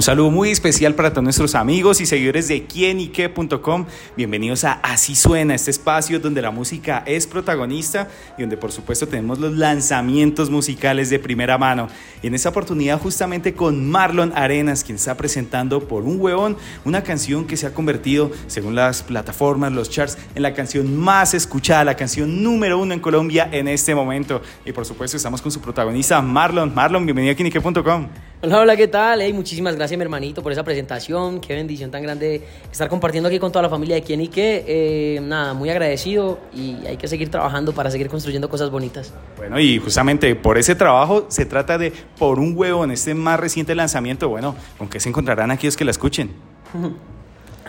Un saludo muy especial para todos nuestros amigos y seguidores de quienique.com. Bienvenidos a Así Suena, este espacio donde la música es protagonista y donde por supuesto tenemos los lanzamientos musicales de primera mano. Y en esta oportunidad justamente con Marlon Arenas, quien está presentando por un huevón una canción que se ha convertido, según las plataformas, los charts, en la canción más escuchada, la canción número uno en Colombia en este momento. Y por supuesto estamos con su protagonista Marlon. Marlon, bienvenido a quienique.com. Hola, hola, ¿qué tal? Hey, muchísimas gracias, mi hermanito, por esa presentación. Qué bendición tan grande estar compartiendo aquí con toda la familia de Quien y que. Eh, nada, muy agradecido y hay que seguir trabajando para seguir construyendo cosas bonitas. Bueno, y justamente por ese trabajo se trata de Por un huevo en este más reciente lanzamiento. Bueno, ¿con qué se encontrarán aquellos que la escuchen?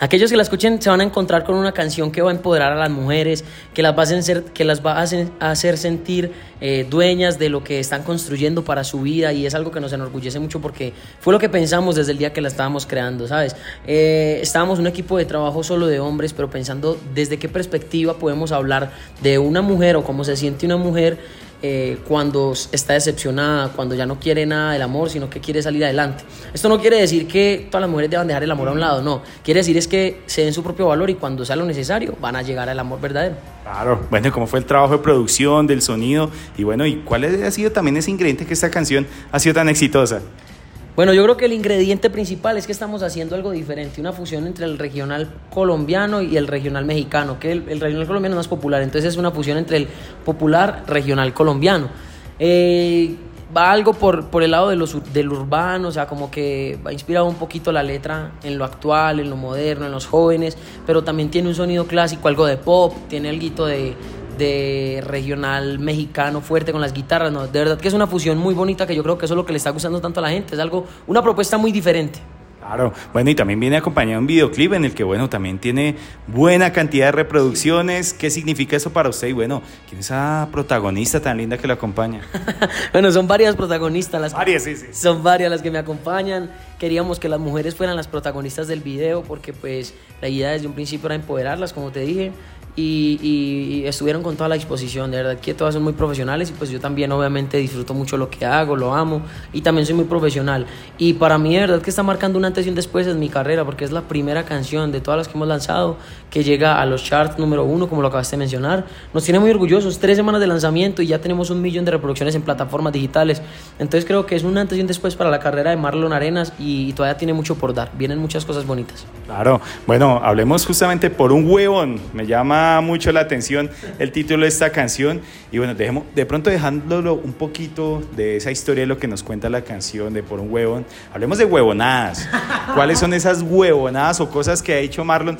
Aquellos que la escuchen se van a encontrar con una canción que va a empoderar a las mujeres, que las va a hacer, sentir eh, dueñas de lo que están construyendo para su vida y es algo que nos enorgullece mucho porque fue lo que pensamos desde el día que la estábamos creando, ¿sabes? Eh, estábamos un equipo de trabajo solo de hombres, pero pensando desde qué perspectiva podemos hablar de una mujer o cómo se siente una mujer eh, cuando está decepcionada, cuando ya no quiere nada del amor, sino que quiere salir adelante. Esto no quiere decir que todas las mujeres deban dejar el amor a un lado, no. Quiere decir es que se den su propio valor y cuando sea lo necesario van a llegar al amor verdadero. Claro, bueno, ¿cómo fue el trabajo de producción, del sonido? Y bueno, ¿y cuál ha sido también ese ingrediente que esta canción ha sido tan exitosa? Bueno, yo creo que el ingrediente principal es que estamos haciendo algo diferente, una fusión entre el regional colombiano y el regional mexicano, que el, regional colombiano es más popular, entonces es una fusión entre el popular regional colombiano. Eh, va algo por, por el lado de los, del urbano, o sea, como que va inspirado un poquito la letra en lo actual, en lo moderno, en los jóvenes, pero también tiene un sonido clásico, algo de pop, tiene algo de, de regional mexicano fuerte con las guitarras, no, de verdad que es una fusión muy bonita que yo creo que eso es lo que le está gustando tanto a la gente, es algo, una propuesta muy diferente. Claro, bueno, y también viene acompañado un videoclip en el que, bueno, también tiene buena cantidad de reproducciones. ¿Qué significa eso para usted? Y bueno, ¿quién es esa protagonista tan linda que lo acompaña? bueno, son varias protagonistas. Las varias, sí, sí. Son varias las que me acompañan. Queríamos que las mujeres fueran las protagonistas del video porque, pues, la idea desde un principio era empoderarlas, como te dije y, estuvieron con toda la disposición, de verdad que todas son muy profesionales y pues yo también obviamente disfruto mucho lo que hago, lo amo y también soy muy profesional. Y para mí de verdad que está marcando un antes y un después en mi carrera porque es la primera canción de todas las que hemos lanzado que llega a los charts número uno como lo acabaste de mencionar, nos tiene muy orgullosos, tres semanas de lanzamiento y ya tenemos un millón de reproducciones en plataformas digitales, entonces creo que es un antes y un después para la carrera de Marlon Arenas y, todavía tiene mucho por dar, vienen muchas cosas bonitas. Claro, bueno, hablemos justamente por un huevón, me llama mucho la atención el título de esta canción. Y bueno, dejemos, de pronto dejándolo un poquito de esa historia de lo que nos cuenta la canción de Por un huevón, hablemos de huevonadas. ¿Cuáles son esas huevonadas o cosas que ha hecho Marlon?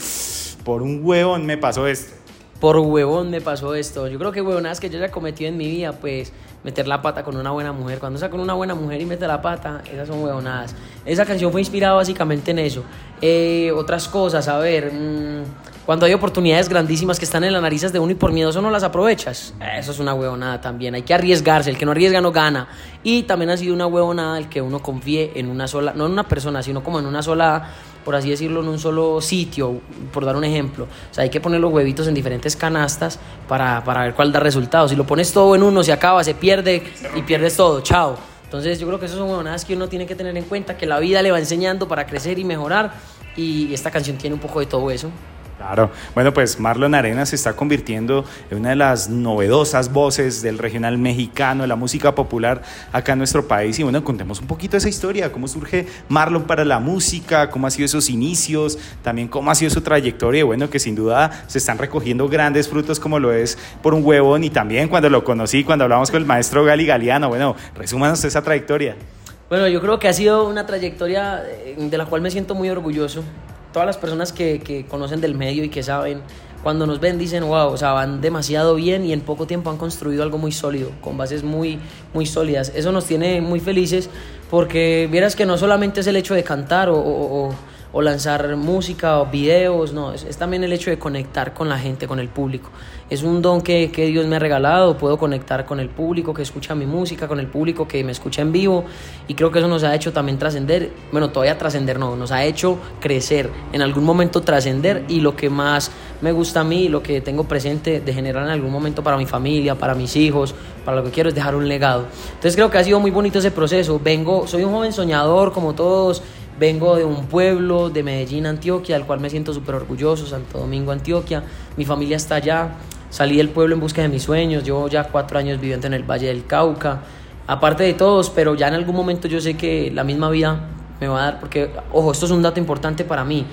Por un huevón me pasó esto. Por huevón me pasó esto. Yo creo que huevonadas que yo ya he cometido en mi vida, pues meter la pata con una buena mujer. Cuando está con una buena mujer y mete la pata, esas son huevonadas. Esa canción fue inspirada básicamente en eso. Eh, otras cosas, a ver. Mmm, cuando hay oportunidades grandísimas que están en las narices de uno y por miedoso no las aprovechas. Eso es una huevonada también. Hay que arriesgarse. El que no arriesga no gana. Y también ha sido una huevonada el que uno confíe en una sola, no en una persona, sino como en una sola, por así decirlo, en un solo sitio, por dar un ejemplo. O sea, hay que poner los huevitos en diferentes canastas para, para ver cuál da resultados. Si lo pones todo en uno, se acaba, se pierde y pierdes todo. Chao. Entonces yo creo que esas son huevonadas que uno tiene que tener en cuenta, que la vida le va enseñando para crecer y mejorar. Y esta canción tiene un poco de todo eso. Claro. Bueno, pues Marlon Arenas se está convirtiendo en una de las novedosas voces del regional mexicano, de la música popular acá en nuestro país. Y bueno, contemos un poquito esa historia, cómo surge Marlon para la música, cómo ha sido esos inicios, también cómo ha sido su trayectoria. Bueno, que sin duda se están recogiendo grandes frutos como lo es por un huevón y también cuando lo conocí, cuando hablamos con el maestro Gali Galeano. Bueno, resúmanos esa trayectoria. Bueno, yo creo que ha sido una trayectoria eh, de la cual me siento muy orgulloso todas las personas que, que, conocen del medio y que saben, cuando nos ven dicen, wow, o sea, van demasiado bien y en poco tiempo han construido algo muy sólido, con bases muy, muy sólidas. Eso nos tiene muy felices porque vieras que no solamente es el hecho de cantar o, o, o lanzar música o videos, no, es, también el hecho de conectar con la gente, con el público. Es un don que, que, Dios me ha regalado, puedo conectar con el público que escucha mi música, con el público que me escucha en vivo y creo que eso nos ha hecho también trascender, bueno, todavía trascender no, nos ha hecho crecer, en algún momento trascender y lo que más me gusta a mí, lo que tengo presente de generar en algún momento para mi familia, para mis hijos, para lo que quiero es dejar un legado. Entonces creo que ha sido muy bonito ese proceso. Vengo, soy un joven soñador como todos, vengo de un pueblo de Medellín, Antioquia, del cual me siento súper orgulloso, Santo Domingo, Antioquia. Mi familia está allá. Salí del pueblo en busca de mis sueños. Llevo ya cuatro años viviendo en el Valle del Cauca. Aparte de todos, pero ya en algún momento yo sé que la misma vida me va a dar, porque, ojo, esto es un dato importante para mí.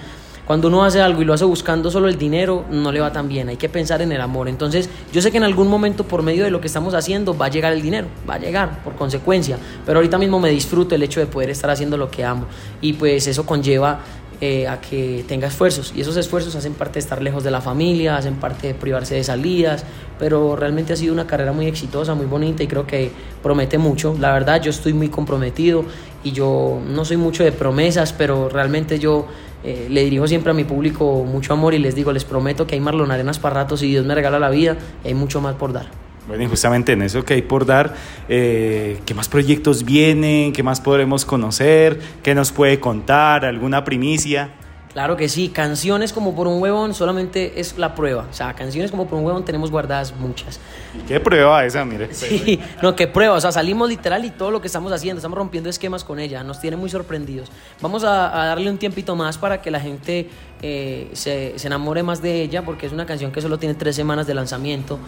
Cuando uno hace algo y lo hace buscando solo el dinero, no le va tan bien. Hay que pensar en el amor. Entonces, yo sé que en algún momento, por medio de lo que estamos haciendo, va a llegar el dinero. Va a llegar, por consecuencia. Pero ahorita mismo me disfruto el hecho de poder estar haciendo lo que amo. Y pues eso conlleva eh, a que tenga esfuerzos. Y esos esfuerzos hacen parte de estar lejos de la familia, hacen parte de privarse de salidas, pero realmente ha sido una carrera muy exitosa, muy bonita y creo que promete mucho. La verdad, yo estoy muy comprometido y yo no soy mucho de promesas, pero realmente yo eh, le dirijo siempre a mi público mucho amor y les digo, les prometo que hay Marlon Arenas para ratos y Dios me regala la vida hay mucho más por dar. Bueno, y justamente en eso que hay por dar, eh, ¿qué más proyectos vienen? ¿Qué más podremos conocer? ¿Qué nos puede contar? ¿Alguna primicia? Claro que sí, canciones como por un huevón solamente es la prueba. O sea, canciones como por un huevón tenemos guardadas muchas. ¿Qué prueba esa, mire? Sí, no, qué prueba. O sea, salimos literal y todo lo que estamos haciendo, estamos rompiendo esquemas con ella, nos tiene muy sorprendidos. Vamos a, darle un tiempito más para que la gente eh, se, se enamore más de ella, porque es una canción que solo tiene tres semanas de lanzamiento.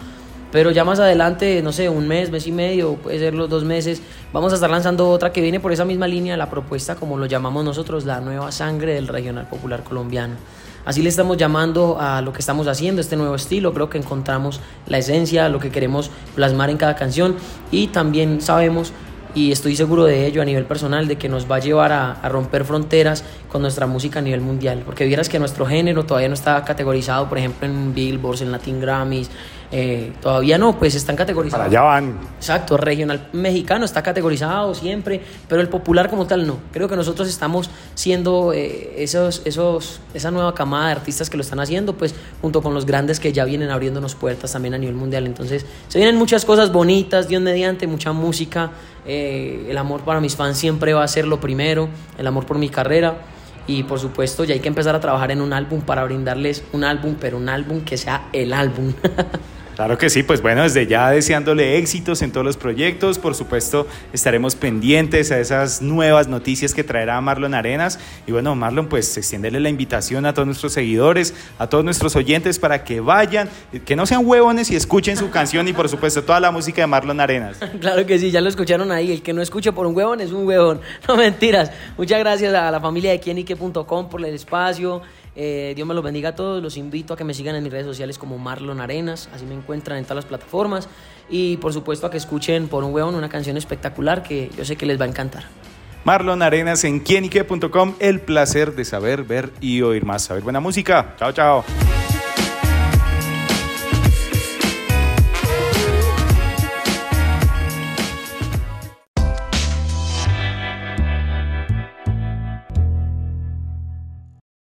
Pero ya más adelante, no sé, un mes, mes y medio, puede ser los dos meses, vamos a estar lanzando otra que viene por esa misma línea, la propuesta, como lo llamamos nosotros, la nueva sangre del regional popular colombiano. Así le estamos llamando a lo que estamos haciendo, este nuevo estilo. Creo que encontramos la esencia, lo que queremos plasmar en cada canción y también sabemos y estoy seguro de ello a nivel personal, de que nos va a llevar a, romper fronteras con nuestra música a nivel mundial. Porque vieras que nuestro género todavía no está categorizado, por ejemplo, en Billboards, en Latin Grammys, eh, todavía no, pues están categorizados. Para allá van. Exacto, regional mexicano está categorizado siempre, pero el popular como tal no. Creo que nosotros estamos siendo eh, esos, esos, esa nueva camada de artistas que lo están haciendo, pues junto con los grandes que ya vienen abriéndonos puertas también a nivel mundial. Entonces, se vienen muchas cosas bonitas, Dios mediante, mucha música. Eh, el amor para mis fans siempre va a ser lo primero, el amor por mi carrera. Y por supuesto, ya hay que empezar a trabajar en un álbum para brindarles un álbum, pero un álbum que sea el álbum. Claro que sí, pues bueno, desde ya deseándole éxitos en todos los proyectos, por supuesto estaremos pendientes a esas nuevas noticias que traerá Marlon Arenas y bueno, Marlon, pues extiéndele la invitación a todos nuestros seguidores, a todos nuestros oyentes para que vayan, que no sean huevones y escuchen su canción y por supuesto toda la música de Marlon Arenas. Claro que sí, ya lo escucharon ahí, el que no escuche por un huevón es un huevón, no mentiras. Muchas gracias a la familia de quienique.com por el espacio. Eh, Dios me los bendiga a todos. Los invito a que me sigan en mis redes sociales como Marlon Arenas. Así me encuentran en todas las plataformas. Y por supuesto a que escuchen por un hueón una canción espectacular que yo sé que les va a encantar. Marlon Arenas en quienique.com. El placer de saber, ver y oír más. Saber buena música. Chao, chao.